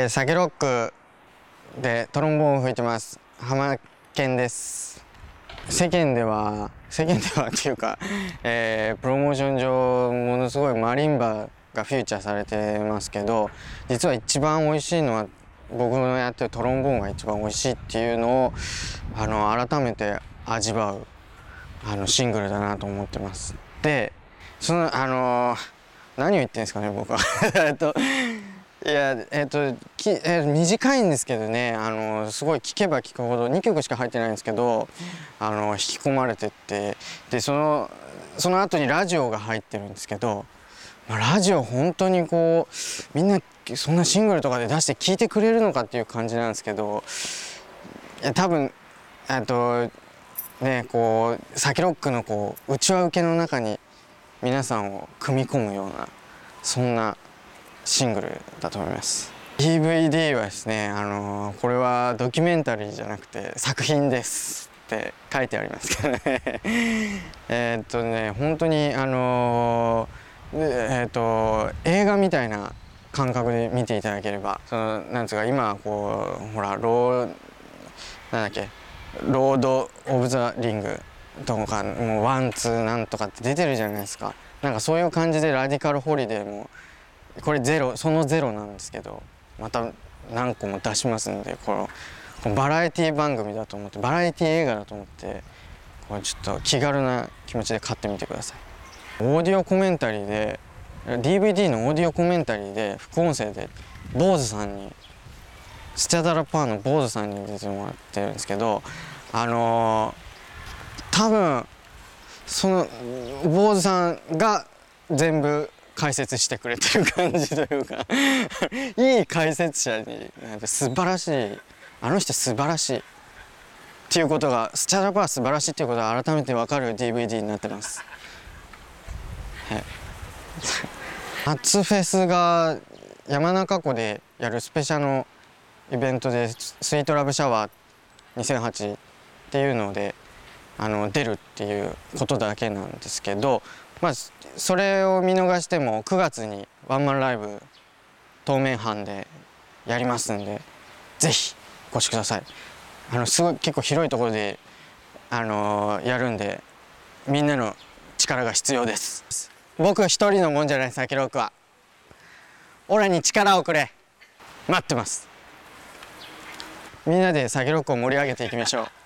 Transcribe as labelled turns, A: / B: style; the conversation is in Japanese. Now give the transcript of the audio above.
A: えー、サケロックでトロンボーンを吹いてます。浜健です。世間では世間ではっていうか、えー、プロモーション上ものすごいマリンバがフューチャーされてますけど実は一番美味しいのは僕のやってるトロンボーンが一番美味しいっていうのをあの改めて味わうあのシングルだなと思ってます。でそのあの何を言ってんですかね僕は。といやえっとき、え短いんですけどねあのすごい聴けば聴くほど2曲しか入ってないんですけどあの引き込まれてってでそのその後にラジオが入ってるんですけど、まあ、ラジオ本当にこうみんなそんなシングルとかで出して聴いてくれるのかっていう感じなんですけどいや多分えっとねこうサキロックのこう内輪受けの中に皆さんを組み込むようなそんなシングルだと思います。DVD はですねあのこれはドキュメンタリーじゃなくて作品ですって書いてありますけどね。えっとね本当にあのえー、っと映画みたいな感覚で見ていただければそのなんつうか今こうほらローなんだっけロード・オブ・ザ・リングとかもうワンツーなんとかって出てるじゃないですか。なんかそういう感じでラディカル・ホリデーもこれゼロそのゼロなんですけどまた何個も出しますんでこのこのバラエティ番組だと思ってバラエティ映画だと思ってこれちょっと気軽な気持ちで買ってみてください。オーディオコメンタリーで DVD のオーディオコメンタリーで副音声で Bose さんにスチャダラパーの Bose さんに出てもらってるんですけどあのー、多分その坊主さんが全部解説してくれてる感じというか いい解説者に素晴らしい。あの人素晴らしい。っていうことがスチャダパー素晴らしいっていうことが改めて分かる DVD になってます。はい。夏フェスが山中湖でやるスペシャルのイベントでスイートラブシャワー2008っていうのであの出るっていうことだけなんですけどまあそれを見逃しても9月にワンマンライブ東面班でやりますんでぜひお越しください。あのすごい結構広いところであのやるんでみんなの力が必要です。僕一人のもんじゃないサキロークは。オラに力をくれ。待ってます。みんなでサキロックを盛り上げていきましょう。